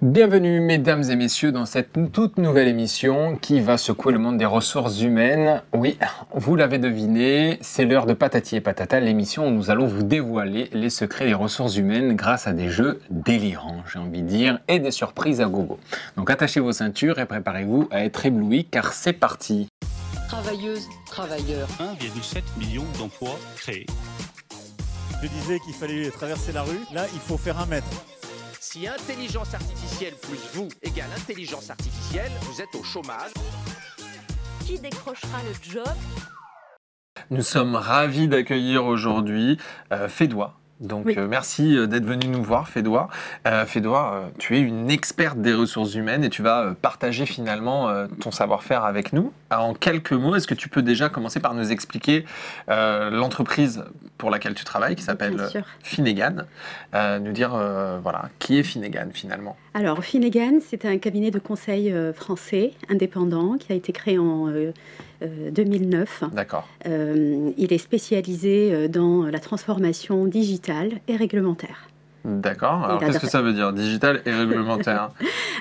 Bienvenue mesdames et messieurs dans cette toute nouvelle émission qui va secouer le monde des ressources humaines. Oui, vous l'avez deviné, c'est l'heure de Patati et Patata, l'émission où nous allons vous dévoiler les secrets des ressources humaines grâce à des jeux délirants, j'ai envie de dire, et des surprises à gogo. Donc attachez vos ceintures et préparez-vous à être éblouis car c'est parti. Travailleuses, travailleurs. 1,7 million d'emplois créés. Je disais qu'il fallait traverser la rue. Là, il faut faire un mètre. Si intelligence artificielle plus vous égale intelligence artificielle, vous êtes au chômage. Qui décrochera le job? Nous sommes ravis d'accueillir aujourd'hui euh, Fédois. Donc Oui. euh, merci euh, d'être venu nous voir, Fédois. Euh, Fédois, euh, tu es une experte des ressources humaines et tu vas partager finalement ton savoir-faire avec nous. En quelques mots, est-ce que tu peux déjà commencer par nous expliquer l'entreprise pour laquelle tu travailles, qui s'appelle euh, nous dire voilà qui est Finnegan finalement? Alors, Finnegan, c'est un cabinet de conseil français indépendant qui a été créé en 2009. D'accord. Euh, il est spécialisé euh, dans la transformation digitale et réglementaire. D'accord. Alors qu'est-ce que ça veut dire Digital et réglementaire?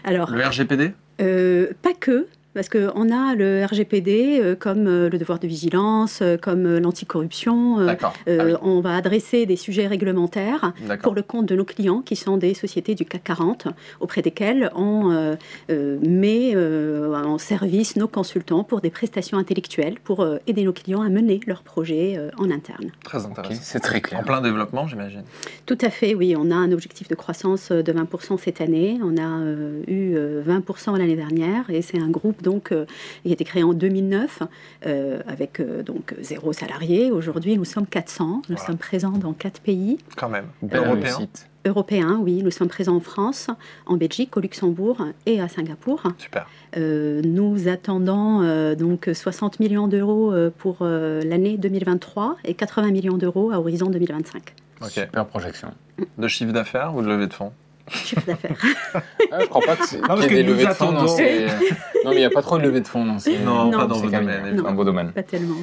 Alors, Le RGPD euh, pas que. Parce qu'on a le RGPD euh, comme euh, le devoir de vigilance, euh, comme euh, l'anticorruption. euh, euh, Ah oui, On va adresser des sujets réglementaires pour le compte de nos clients qui sont des sociétés du CAC 40 auprès desquelles on euh, euh, met euh, en service nos consultants pour des prestations intellectuelles pour euh, aider nos clients à mener leurs projets euh, en interne. Très intéressant. c'est très clair. En plein développement, j'imagine. Tout à fait, oui, on a un objectif de croissance de 20% cette année, on a euh, eu euh, 20% l'année dernière et c'est un groupe donc euh, qui a été créé en 2009 euh, avec euh, donc zéro salarié. Aujourd'hui, nous sommes 400, nous Voilà. sommes présents dans quatre pays. Quand même. Belle Européen. européens, oui. Nous sommes présents en France, en Belgique, au Luxembourg et à Singapour. Super. Euh, nous attendons euh, donc 60 millions d'euros pour euh, l'année 2023 et 80 millions d'euros à horizon 2025. Ok. Super projection. De chiffre d'affaires ou de levée de fonds? Chiffre d'affaires. Ah, je crois pas que c'est- parce qu'il y ait que des nous levées de fonds dans attendons. ces... Non, mais il n'y a pas trop de levées de fonds dans ces... Non, pas dans ces vos cabinets. domaines. Pas tellement.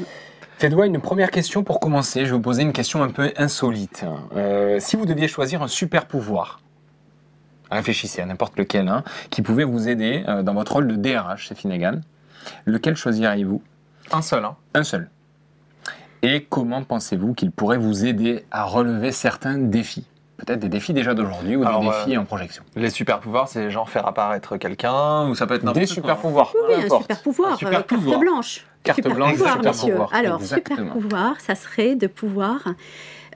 Fédois, une première question pour commencer. Je vais vous poser une question un peu insolite. Euh, si vous deviez choisir un super pouvoir, réfléchissez à n'importe lequel, hein, qui pouvait vous aider euh, dans votre rôle de DRH chez Finnegan, lequel choisiriez-vous? Un seul, hein Un seul. Et comment pensez-vous qu'il pourrait vous aider à relever certains défis? Peut-être des défis déjà d'aujourd'hui ou Alors, des défis euh, en projection. Les super pouvoirs, c'est genre faire apparaître quelqu'un ou ça peut être n'importe Des quoi. super pouvoirs. Oui, peu un importe. super pouvoir, Un super euh, pouvoir. carte blanche. Carte super blanche, pouvoir, super monsieur. pouvoir. Alors, Exactement. super pouvoir, ça serait de pouvoir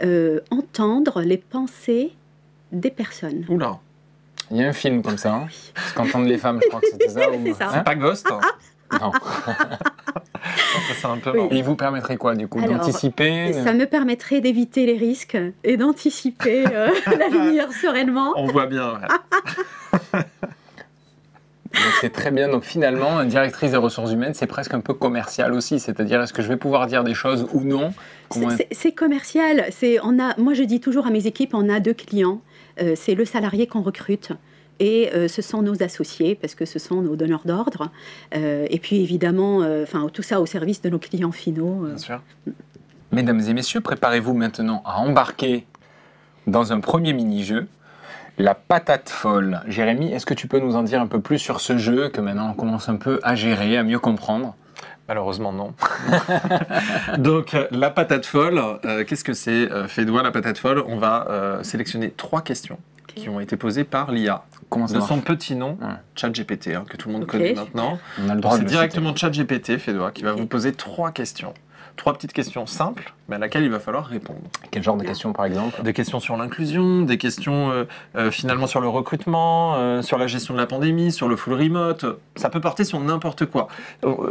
euh, entendre les pensées des personnes. Oula. Il y a un film comme ça. Hein Parce qu'entendre les femmes, je crois que c'était ça. ou- C'est ça. Hein? C'est pas Ghost hein? Non. Ça, un peu Oui. il vous permettrait quoi, du coup D'anticiper Ça me permettrait d'éviter les risques et d'anticiper euh, l'avenir sereinement. On voit bien. ouais. C'est très bien. Donc finalement, une directrice des ressources humaines, c'est presque un peu commercial aussi. C'est-à-dire, est-ce que je vais pouvoir dire des choses ou non? C'est commercial. C'est on a. Moi, je dis toujours à mes équipes, on a deux clients. Euh, c'est le salarié qu'on recrute. Et euh, ce sont nos associés, parce que ce sont nos donneurs d'ordre. Euh, et puis évidemment, euh, enfin tout ça au service de nos clients finaux. euh. Bien sûr. Mesdames et messieurs, préparez-vous maintenant à embarquer dans un premier mini-jeu, la patate folle. Jérémy, est-ce que tu peux nous en dire un peu plus sur ce jeu que maintenant on commence un peu à gérer, à mieux comprendre? Malheureusement, non. Donc, la patate folle, euh, qu'est-ce que c'est, euh, Fédois, la patate folle? On va euh, sélectionner trois questions qui ont été posées par l'IA. Comment ça De son petit nom, Ouais. ChatGPT, hein, que tout le monde connaît maintenant. On a le droit de C'est directement. ChatGPT, Fédois, qui va vous poser trois questions. Trois petites questions simples, mais à laquelle il va falloir répondre. Quel genre de questions, par exemple Des questions sur l'inclusion, des questions euh, euh, finalement sur le recrutement, euh, sur la gestion de la pandémie, sur le full remote. Ça peut porter sur n'importe quoi.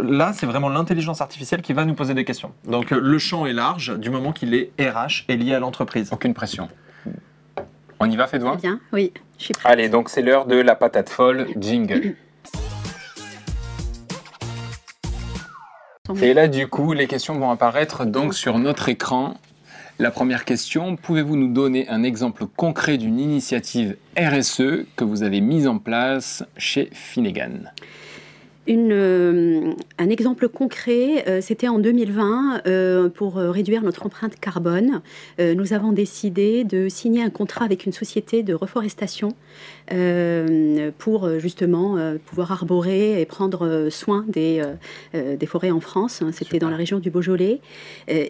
Là, c'est vraiment l'intelligence artificielle qui va nous poser des questions. Donc euh, le champ est large du moment qu'il est RH et lié à l'entreprise. Aucune pression. On y va, Fédois Très bien, oui, je suis prête. Allez, donc c'est l'heure de la patate folle jingle. Et là, du coup, les questions vont apparaître donc sur notre écran. La première question, pouvez-vous nous donner un exemple concret d'une initiative RSE que vous avez mise en place chez Finnegan? Une, euh, un exemple concret, euh, c'était en 2020, euh, pour réduire notre empreinte carbone. Nous avons décidé de signer un contrat avec une société de reforestation pour justement pouvoir arborer et prendre soin des, des forêts en France. hein. C'était dans la région du Beaujolais.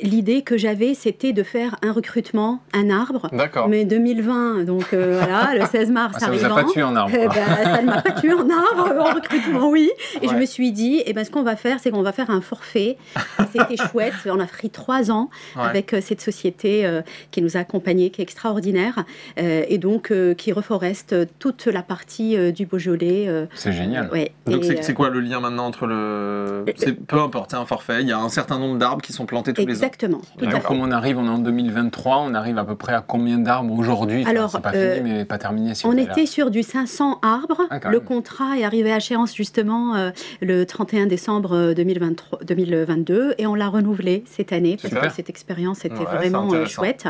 L'idée que j'avais, c'était de faire un recrutement, un arbre. D'accord. Mais 2020, donc voilà, le 16 mars Ah, ça vous a arrivant. pas tué en arbre. Eh ben, ça ne m'a pas tué en arbre, en recrutement, oui. Et je Ouais. me suis dit, eh ben, ce qu'on va faire, c'est qu'on va faire un forfait. C'était chouette. On a pris trois ans Ouais. avec euh, cette société euh, qui nous a accompagnés, qui est extraordinaire, euh, et donc euh, qui reforeste toute la partie euh, du Beaujolais. euh, C'est génial. ouais. Donc c'est euh, quoi le lien maintenant entre le... c'est- Peu importe, c'est un forfait, il y a un certain nombre d'arbres qui sont plantés tous les ans. Exactement. Donc, comme on arrive, on est en 2023, on arrive à peu près à combien d'arbres aujourd'hui? Enfin, Alors, c'est pas euh, fini, mais pas terminé. Si On était là. sur du 500 arbres. Ah, le contrat est arrivé à échéance justement euh, le 31 décembre euh, 2023, 2022 et on l'a renouvelé cette année parce que cette expérience était Ouais, vraiment euh, chouette.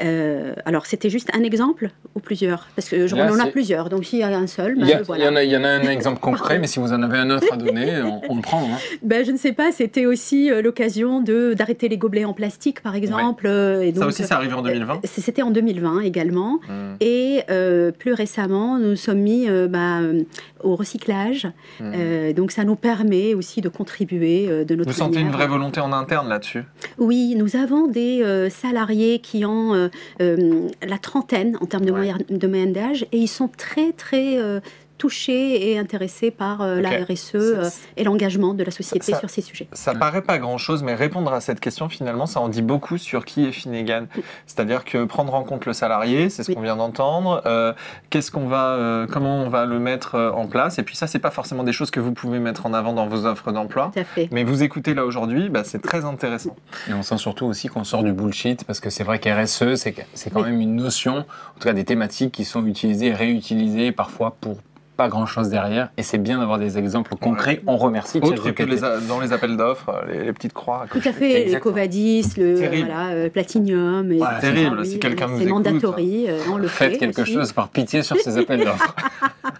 Euh, alors c'était juste un exemple ou plusieurs? Parce que je- Là, on en a plusieurs, donc s'il y a un seul, ben, Il y, a- voilà. il y en a, il y en a un exemple concret, mais si vous en avez un autre à donner, on, on le prend. hein. Ben, je ne sais pas, c'était aussi euh, l'occasion d'arrêter les gobelets en plastique par exemple. euh, et Ça aussi, c'est arrivé en 2020 euh, C'était en 2020 également. Hmm. Et euh, plus récemment, nous nous sommes mis euh, bah, euh, au recyclage. Hmm. Euh, donc ça nous permet aussi de contribuer euh, de notre Vous sentez une vraie volonté en interne là-dessus? Oui, nous avons des euh, salariés qui ont euh, euh, la trentaine en termes de, Ouais. moyenne, de moyenne d'âge et ils sont très très euh, touchés et intéressés par euh, la. RSE euh, et l'engagement de la société Ça- sur ces sujets. Ça paraît pas grand-chose, mais répondre à cette question, finalement, ça en dit beaucoup sur qui est Finnegan. C'est-à-dire que prendre en compte le salarié, c'est ce Oui. qu'on vient d'entendre. euh, Qu'est-ce qu'on va, euh, comment on va le mettre euh, en place Et puis ça, c'est pas forcément des choses que vous pouvez mettre en avant dans vos offres d'emploi. Tout à fait. Mais vous écoutez là aujourd'hui, bah, c'est très intéressant. Et on sent surtout aussi qu'on sort du bullshit, parce que c'est vrai qu'RSE, c'est quand Oui. même une notion, en tout cas des thématiques qui sont utilisées et réutilisées parfois pour pas grand chose derrière. Et c'est bien d'avoir des exemples concrets. On remercie Autre que les a- dans les appels d'offres, euh, les, les petites croix. Tout à fait, les. Covadis, le voilà, euh, Platinium. Et Voilà, terrible, si quelqu'un nous C'est écoute, mandatory, euh, on le fait. Faites quelque aussi. chose par pitié sur ces appels d'offres.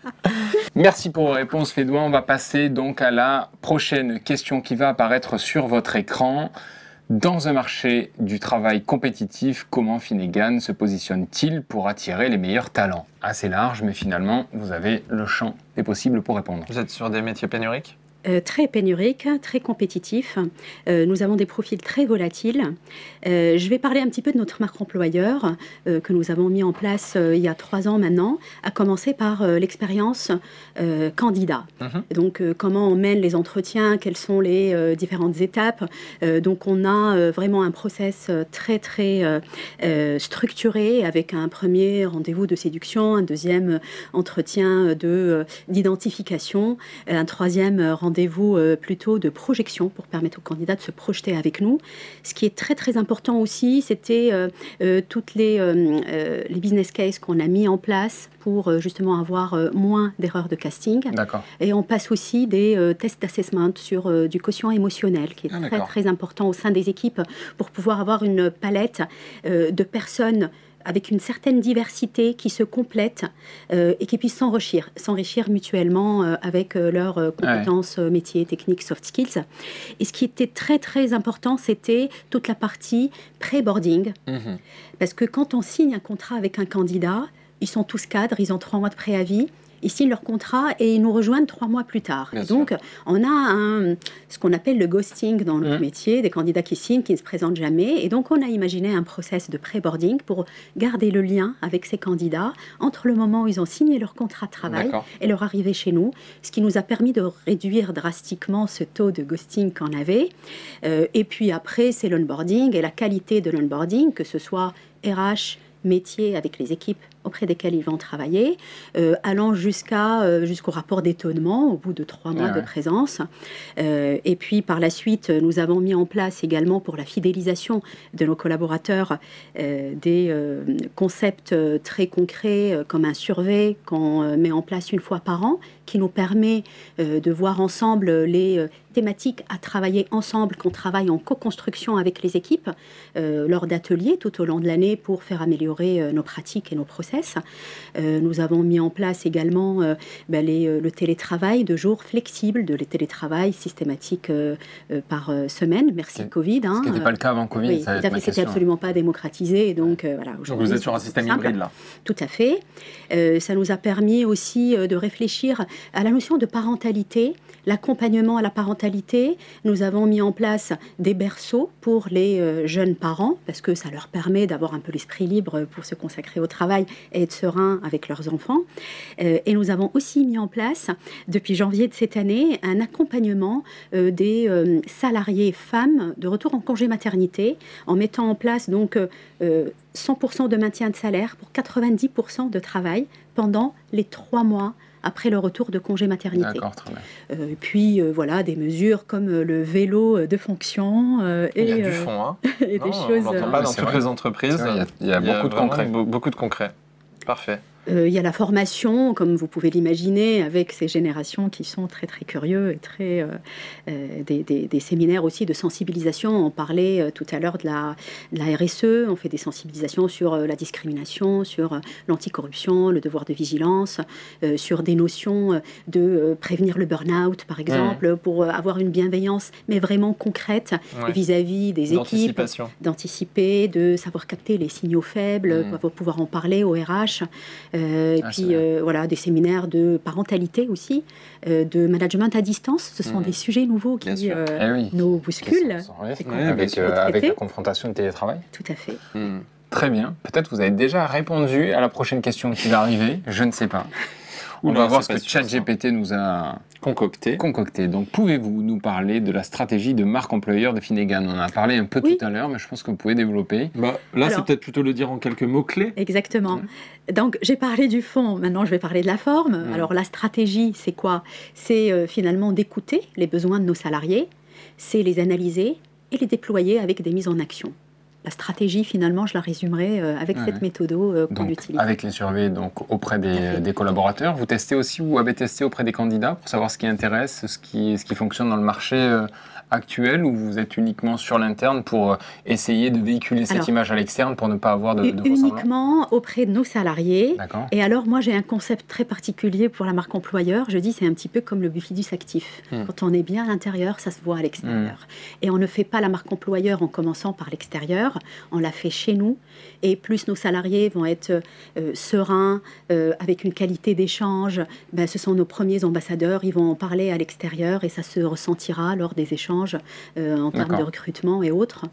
Merci pour vos réponses, Fédois. On va passer donc à la prochaine question qui va apparaître sur votre écran. Dans un marché du travail compétitif, comment Finnegan se positionne-t-il pour attirer les meilleurs talents? Assez large, mais finalement, vous avez le champ des possibles pour répondre. Vous êtes sur des métiers pénuriques? Très pénurique, très compétitif. Euh, nous avons des profils très volatiles. Euh, je vais parler un petit peu de notre marque employeur euh, que nous avons mis en place euh, il y a trois ans maintenant, à commencer par euh, l'expérience euh, candidat. Mhm. Donc euh, comment on mène les entretiens, quelles sont les euh, différentes étapes. Euh, donc on a euh, vraiment un process euh, très très euh, euh, structuré avec un premier rendez-vous de séduction, un deuxième entretien de euh, d'identification, un troisième euh, rendez-vous euh, plutôt de projection pour permettre aux candidats de se projeter avec nous. Ce qui est très très important aussi, c'était euh, euh, toutes les, les business cases qu'on a mis en place pour justement avoir moins d'erreurs de casting. D'accord. Et on passe aussi des tests d'assessment sur du quotient émotionnel, qui est Ah, très très important au sein des équipes pour pouvoir avoir une palette de personnes avec une certaine diversité qui se complètent euh, et qui puissent s'enrichir, s'enrichir mutuellement euh, avec euh, leurs compétences métiers, techniques, soft skills. Et ce qui était très très important, c'était toute la partie pré-boarding, Mhm. parce que quand on signe un contrat avec un candidat, ils sont tous cadres, ils ont trois mois de préavis. Ils signent leur contrat et ils nous rejoignent trois mois plus tard. Bien Et donc, on a un, ce qu'on appelle le ghosting dans notre Mhm. métier, des candidats qui signent, qui ne se présentent jamais. Et donc, on a imaginé un process de pré-boarding pour garder le lien avec ces candidats entre le moment où ils ont signé leur contrat de travail et leur arrivée chez nous, ce qui nous a permis de réduire drastiquement ce taux de ghosting qu'on avait. Euh, et puis après, c'est l'onboarding et la qualité de l'onboarding, que ce soit RH, métier avec les équipes auprès desquelles ils vont travailler, euh, allant jusqu'à euh, jusqu'au rapport d'étonnement au bout de trois mois Ah de présence. Euh, et puis par la suite, nous avons mis en place également pour la fidélisation de nos collaborateurs des concepts très concrets comme un survey qu'on met en place une fois par an, qui nous permet euh, de voir ensemble les euh, thématiques à travailler ensemble, qu'on travaille en co-construction avec les équipes euh, lors d'ateliers tout au long de l'année pour faire améliorer euh, nos pratiques et nos process. nous avons mis en place également ben, les, le télétravail de jours flexibles, de les télétravail systématiques euh, par semaine. Merci. Covid. hein. Ce qui n'était pas le cas avant Covid. Oui, ça tout à c'était absolument pas démocratisé. Donc, voilà, Donc vous êtes sur un système hybride là. Tout à fait. Ça nous a permis aussi de réfléchir à la notion de parentalité, l'accompagnement à la parentalité. Nous avons mis en place des berceaux pour les euh, jeunes parents parce que ça leur permet d'avoir un peu l'esprit libre pour se consacrer au travail et être serein avec leurs enfants. Euh, et nous avons aussi mis en place, depuis janvier de cette année, un accompagnement euh, des salariés femmes de retour en congé maternité en mettant en place donc euh, euh, 100% de maintien de salaire pour 90% de travail pendant les trois mois après le retour de congé maternité. D'accord, très bien. Euh, et puis euh, voilà des mesures comme euh, le vélo de fonction euh, Il y a et, du fond, hein. et Non, des on choses. l'entend euh, pas Oui, dans toutes vrai. les entreprises. Vrai, il y a- il y a beaucoup de concret. be- beaucoup de concret. Parfait. Euh, il y a la formation, comme vous pouvez l'imaginer, avec ces générations qui sont très très curieux et très euh, euh, des, des- des séminaires aussi de sensibilisation. On parlait tout à l'heure de la, de la RSE. On fait des sensibilisations sur la discrimination, sur l'anticorruption, le devoir de vigilance, euh, sur des notions de euh, prévenir le burn-out, par exemple, pour euh, avoir une bienveillance, mais vraiment concrète Ouais. vis-à-vis des équipes d'anticiper, de savoir capter les signaux faibles, Mm. pour pouvoir en parler au RH. Euh, et Ah, puis euh, voilà, des séminaires de parentalité aussi, euh, de management à distance. Ce sont Mm. des sujets nouveaux qui Eh oui. nous bousculent. sont- oui, avec, la confrontation de télétravail. Tout à fait. Hmm. Très bien. Peut-être vous avez déjà répondu à la prochaine question qui va arriver. Je ne sais pas. On Oula, va voir ce que. ChatGPT nous a Concocté. concocté. Donc, pouvez-vous nous parler de la stratégie de marque employeur de Finnegan? On en a parlé un peu Oui. tout à l'heure, mais je pense que vous pouvez développer. Bah, là, c'est peut-être plutôt le dire en quelques mots-clés. Exactement. Donc j'ai parlé du fond, maintenant je vais parler de la forme. Alors la stratégie, c'est quoi? C'est euh, finalement d'écouter les besoins de nos salariés, c'est les analyser et les déployer avec des mises en action. La stratégie, finalement, je la résumerai euh, avec Ouais. cette méthode euh, qu'on utilise. avec les surveys donc, auprès des, collaborateurs. Vous testez aussi ou avez testé auprès des candidats pour savoir ce qui intéresse, ce qui, ce qui fonctionne dans le marché euh, actuel ou vous êtes uniquement sur l'interne pour euh, essayer de véhiculer cette Alors, image à l'externe pour ne pas avoir de, de uniquement auprès de nos salariés. Et alors, moi, j'ai un concept très particulier pour la marque employeur. Je dis, c'est un petit peu comme le bifidus actif. Hmm. Quand on est bien à l'intérieur, ça se voit à l'extérieur. Et on ne fait pas la marque employeur en commençant par l'extérieur. On la fait chez nous. Et plus nos salariés vont être euh, sereins, euh, avec une qualité d'échange, ben, ce sont nos premiers ambassadeurs. Ils vont en parler à l'extérieur et ça se ressentira lors des échanges euh, en termes de recrutement et autres.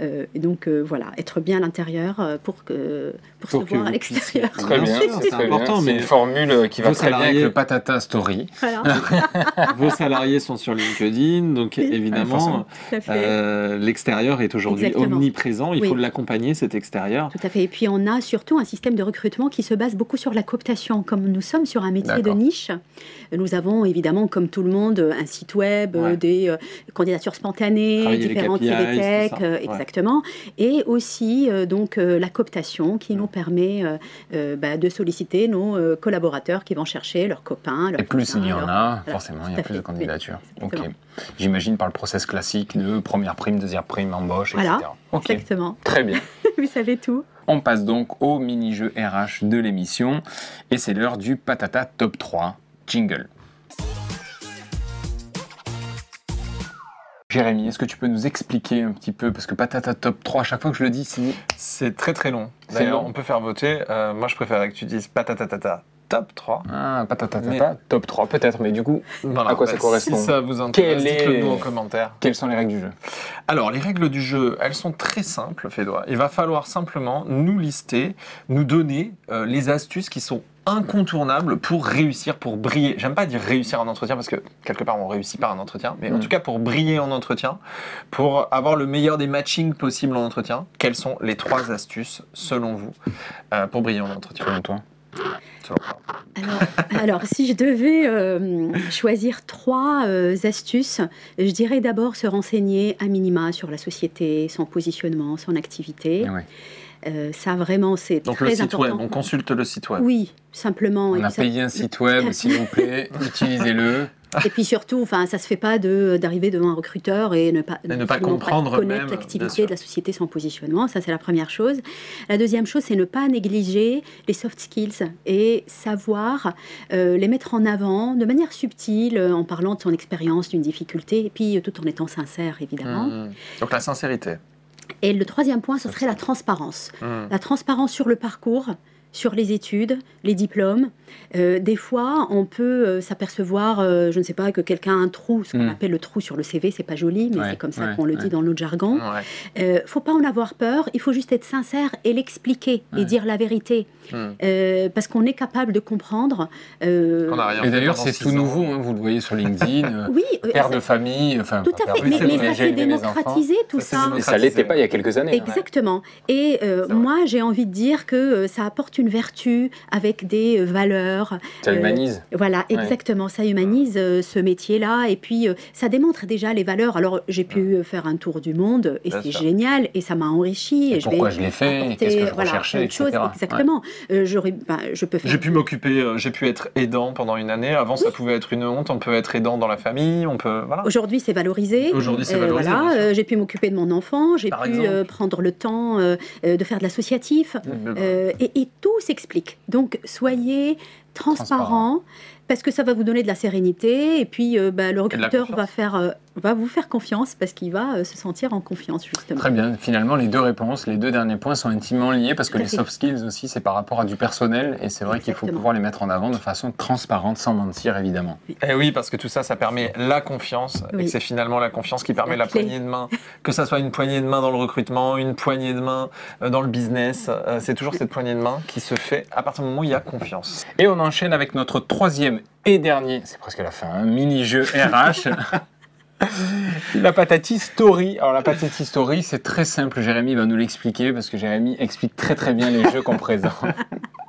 Euh, et donc, euh, voilà, être bien à l'intérieur pour, que, pour, Pour se que voir à l'extérieur. Très Bien c'est important, C'est mais une formule qui va très bien avec le patata story. Voilà, Vos salariés sont sur LinkedIn, donc Oui. évidemment, euh, l'extérieur est aujourd'hui omniprésent. Il Oui. faut l'accompagner, cet extérieur. Tout à fait. Et puis on a surtout un système de recrutement qui se base beaucoup sur la cooptation. Comme nous sommes sur un métier de niche, nous avons évidemment, comme tout le monde, un site web, Ouais. des euh, candidatures spontanées, Travailler les différentes KPIs, tech, tout ça. Ouais. exactement, et aussi euh, donc euh, la cooptation qui nous permet euh, euh, bah, de solliciter nos euh, collaborateurs qui vont chercher leurs copains. Leurs Et plus il y en a, forcément, il y a plus fait. de candidatures. Oui, ok. exactement. J'imagine par le process classique de première prime, deuxième prime, embauche, Voilà. etc. Ok, Exactement. très bien. Vous savez tout. On passe donc au mini-jeu RH de l'émission. Et c'est l'heure du Patata Top 3 Jingle. Jérémy, est-ce que tu peux nous expliquer un petit peu Parce que Patata Top 3, à chaque fois que je le dis, c'est. Très très long. D'ailleurs, on peut faire voter. Euh, moi, je préférais que tu dises patatatata top 3. Ah, Patata Mais- Top 3, peut-être, mais du coup, Voilà, À quoi ça correspond Si ça vous intéresse, dites-le nous en commentaire. quelles sont les règles du jeu Alors, les règles du jeu, elles sont très simples, Fédois. Il va falloir simplement nous lister, nous donner euh, les astuces qui sont incontournables pour réussir, pour briller. J'aime pas dire réussir en entretien parce que quelque part on réussit pas en entretien, mais en Mm. tout cas pour briller en entretien, pour avoir le meilleur des matchings possibles en entretien, quelles sont les trois astuces selon vous euh, pour briller en entretien? Selon toi. Alors, alors, si je devais euh, choisir trois euh, astuces, je dirais d'abord se renseigner à minima sur la société, son positionnement, son activité. Ouais. Euh, ça, vraiment, c'est Donc très le site important. web, on consulte le site web. Oui, simplement. On a ça- payé un site web, s'il vous plaît, utilisez-le. Et puis surtout, enfin, ça se fait pas de d'arriver devant un recruteur et ne pas, Et ne pas comprendre connaître l'activité de la société, son positionnement. Ça, c'est la première chose. La deuxième chose, c'est ne pas négliger les soft skills et savoir euh, les mettre en avant de manière subtile, euh, en parlant de son expérience, d'une difficulté, et puis euh, tout en étant sincère, évidemment. Mhm. Donc la sincérité. Et le troisième point, ce serait la transparence. Mhm. La transparence sur le parcours, sur les études, les diplômes. Euh, des fois, on peut euh, s'apercevoir, euh, je ne sais pas, que quelqu'un a un trou, ce qu'on Mm. appelle le trou sur le CV, c'est pas joli, mais Ouais, c'est comme ça ouais, qu'on le ouais. dit dans notre jargon. Ouais. Euh, faut pas en avoir peur, il faut juste être sincère et l'expliquer Ouais. et dire la vérité. Euh, parce qu'on est capable de comprendre. euh, Et d'ailleurs, c'est tout nouveau, hein, vous le voyez sur LinkedIn. euh, oui, euh, Père de famille, enfin. tout à fait, mais, ça s'est démocratisé tout Ça ça. Et ça l'était pas il y a quelques années. hein. Exactement. Et euh, moi, j'ai envie de dire que ça apporte une vertu avec des euh, valeurs. Ça Euh, humanise. Voilà, exactement. Ça humanise euh, ce métier-là. Et puis, euh, ça démontre déjà les valeurs. Alors, j'ai pu faire un tour du monde et c'est génial. Et ça m'a enrichi. Et Et, pourquoi je l'ai fait, qu'est-ce que je voilà, recherchais, etc. Exactement. Euh, j'aurais, ben, je peux faire. J'ai pu m'occuper, j'ai pu être aidant pendant une année. Avant, ça pouvait être une honte. On peut être aidant dans la famille. On peut, voilà. Aujourd'hui, c'est valorisé. Aujourd'hui, c'est valorisé, voilà, j'ai pu m'occuper de mon enfant, j'ai pu prendre le temps de faire de l'associatif. Et, et tout s'explique. Donc, soyez transparent. Parce que ça va vous donner de la sérénité et puis euh, bah, le recruteur va, confiance. faire, euh, va vous faire confiance parce qu'il va euh, se sentir en confiance justement. Très bien. Finalement, les deux réponses, les deux derniers points sont intimement liés parce que les soft skills aussi, c'est par rapport à du personnel et c'est vrai qu'il faut pouvoir les mettre en avant de façon transparente, sans mentir évidemment. Eh oui, parce que tout ça, ça permet la confiance. Et Oui. c'est finalement la confiance qui permet La la, poignée de main. Que ça soit une poignée de main dans le recrutement, une poignée de main euh, dans le business. euh, c'est toujours cette poignée de main qui se fait à partir du moment où il y a confiance. Et on enchaîne avec notre troisième et dernier, c'est presque la fin, un mini-jeu RH. la patati story. Alors la patati story, c'est très simple. Jérémy va nous l'expliquer parce que Jérémy explique très très bien les jeux qu'on présente.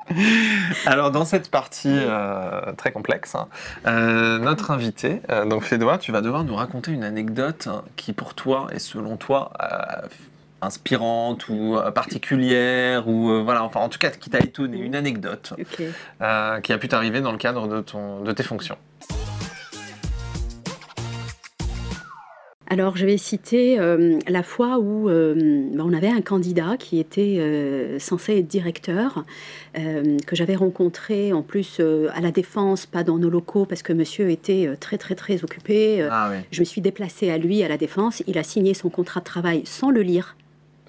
Alors dans cette partie euh, très complexe, hein, euh, notre invité, euh, donc Fédois, tu vas devoir nous raconter une anecdote hein, qui pour toi et selon toi inspirante ou euh, particulière ou euh, voilà, enfin en tout cas qui t'a étonné, une anecdote euh, qui a pu t'arriver dans le cadre de, ton, de tes fonctions. Alors, je vais citer euh, la fois où ben, on avait un candidat qui était censé être directeur, que j'avais rencontré en plus à la Défense, pas dans nos locaux, parce que monsieur était très, très, très occupé. Ah oui. Je me suis déplacée à lui, à la Défense. Il a signé son contrat de travail sans le lire,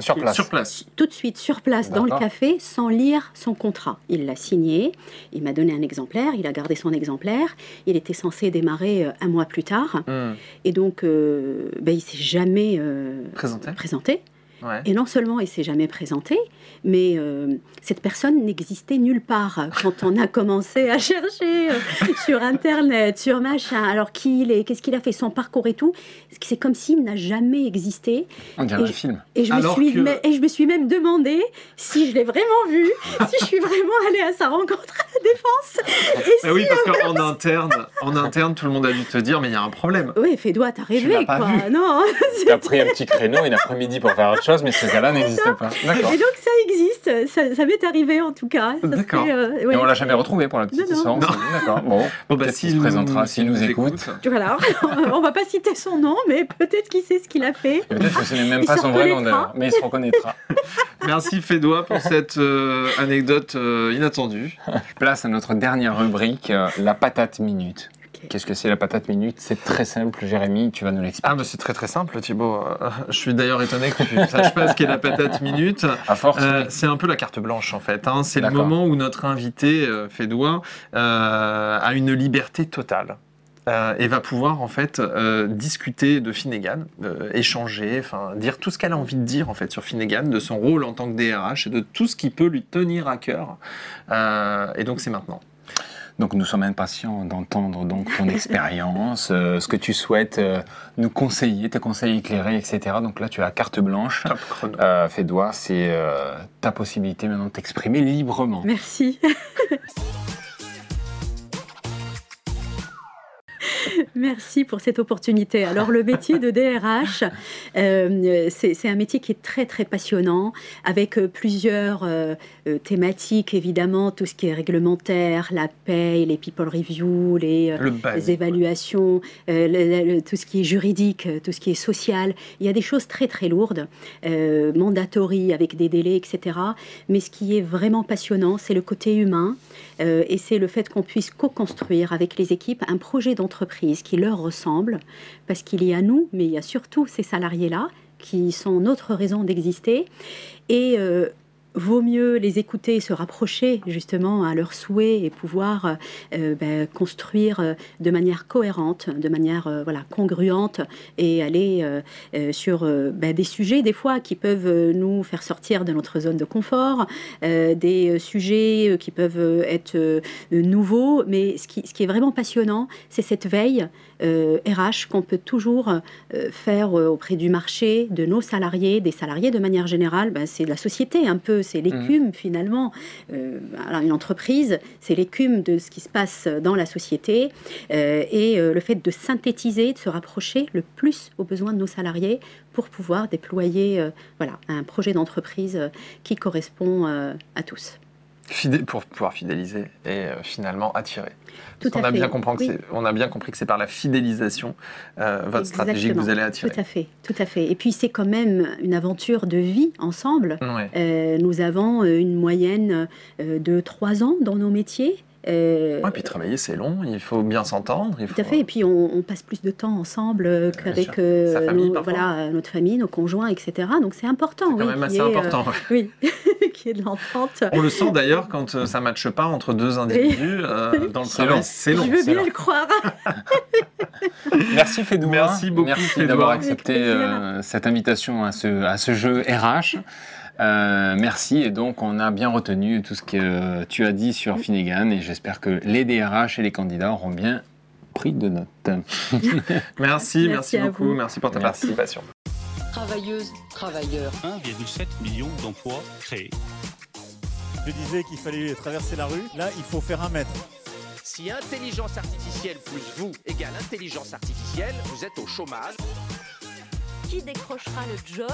Sur place. Sur place. tout de suite sur place dans le café, sans lire son contrat. Il l'a signé, il m'a donné un exemplaire, il a gardé son exemplaire. Il était censé démarrer euh, un mois plus tard. Hmm. Et donc, euh, ben, il s'est jamais euh, Présenté. présenté. Ouais. Et non seulement il s'est jamais présenté, mais euh, cette personne n'existait nulle part quand on a commencé à chercher euh, sur Internet, sur machin. Alors qui il est, qu'est-ce qu'il a fait, son parcours et tout. C'est comme s'il n'a jamais existé. On dirait Et un film. Et je, me suis, que- mais- et je me suis même demandé si je l'ai vraiment vu, si je suis vraiment allée à sa rencontre à la Défense. Et oui, parce qu'en interne, en interne, tout le monde a dû te dire, mais il y a un problème. Oui, fais doigt, t'as rêvé, pas quoi. vu. Non. Il a pris un petit créneau une après-midi pour faire autre chose, mais ce gars-là n'existe pas. Et donc ça existe, ça, ça m'est arrivé en tout cas. D'accord. euh, Et ouais. on l'a jamais retrouvé pour la petite histoire. D'accord. Bon, Bon, bah, peut-être qu'il s'il se présentera s'il nous écoute. Voilà, on va pas citer son nom, mais peut-être qu'il sait ce qu'il a fait. Et peut-être que ce n'est même Il pas son vrai nom d'ailleurs, mais il se reconnaîtra. Merci Fédois pour cette euh, anecdote euh, inattendue. Place à notre dernière rubrique, euh, la patate minute. Qu'est-ce que c'est la patate minute? C'est très simple, Jérémy, tu vas nous l'expliquer. Ah, bah c'est très très simple, Thibaut. Euh, je suis d'ailleurs étonné que tu ne saches pas ce qu'est la patate minute. À force, Euh, c'est un peu la carte blanche en fait. hein. C'est le moment où notre invité, euh, Fédois, euh, a une liberté totale. euh, et va pouvoir en fait euh, discuter de Finnegan, euh, échanger, enfin dire tout ce qu'elle a envie de dire en fait sur Finnegan, de son rôle en tant que DRH et de tout ce qui peut lui tenir à cœur. Et donc c'est maintenant. Donc nous sommes impatients d'entendre donc ton expérience, euh, ce que tu souhaites euh, nous conseiller, tes conseils éclairés, etc. Donc là, tu as carte blanche. Top chrono. Euh, fais doigt, c'est euh, ta possibilité maintenant de t'exprimer librement. Merci. Merci pour cette opportunité. Alors le métier de DRH, euh, c'est un métier qui est très très passionnant, avec euh, plusieurs euh, thématiques évidemment, tout ce qui est réglementaire, la paye, les people review, les, Le basique, les évaluations, euh, le- le- tout ce qui est juridique, tout ce qui est social. Il y a des choses très très lourdes, mandatory avec des délais, etc. Mais ce qui est vraiment passionnant, c'est le côté humain et c'est le fait qu'on puisse co-construire avec les équipes un projet d'entreprise qui leur ressemble, parce qu'il y a nous, mais il y a surtout ces salariés-là qui sont notre raison d'exister. Et euh, vaut mieux les écouter, se rapprocher justement à leurs souhaits et pouvoir euh, ben, construire euh, de manière cohérente, de manière euh, voilà, congruente et aller euh, euh, sur euh, ben, des sujets des fois qui peuvent euh, nous faire sortir de notre zone de confort, euh, des euh, sujets euh, qui peuvent euh, être euh, nouveaux, mais ce qui, ce qui est vraiment passionnant, c'est cette veille euh, RH qu'on peut toujours euh, faire euh, auprès du marché, de nos salariés, des salariés de manière générale. Ben, c'est la société un peu, c'est l'écume finalement. Euh, alors, une entreprise, c'est l'écume de ce qui se passe dans la société euh, et euh, le fait de synthétiser, de se rapprocher le plus aux besoins de nos salariés pour pouvoir déployer voilà, un projet d'entreprise qui correspond à tous. Fidé- pour pouvoir fidéliser et euh, finalement attirer. Tout Parce qu'on à a fait. bien compris que Oui. c'est, on a bien compris que c'est par la fidélisation euh, votre stratégie que vous allez attirer. Tout à fait, tout à fait. Et puis c'est quand même une aventure de vie ensemble. Ouais. Euh, nous avons une moyenne de trois ans dans nos métiers. Euh, Ouais, puis travailler c'est long, il faut bien s'entendre. Faut... Tout à fait. Et puis on, on passe plus de temps ensemble euh, qu'avec parfois. voilà, euh, notre famille, nos conjoints, etc. Donc c'est important. C'est quand oui, même assez ait, euh, important. oui, qu'il y ait de l'entente. On le sent d'ailleurs quand euh, ça ne matche pas entre deux individus euh, dans le C'est long. travail. C'est long. Je veux bien long. le croire. Merci Fédoua. Merci beaucoup, Merci d'avoir accepté euh, cette invitation à ce, à ce jeu RH. Euh, merci et donc on a bien retenu tout ce que tu as dit sur Finnegan et j'espère que les DRH et les candidats auront bien pris de notes. Merci, merci, beaucoup, vous. merci pour ta Merci. participation. Travailleuses, travailleurs. 1,7 million d'emplois créés. Je disais qu'il fallait traverser la rue. Là, il faut faire un mètre. Si intelligence artificielle plus vous égale intelligence artificielle, vous êtes au chômage. Qui décrochera le job?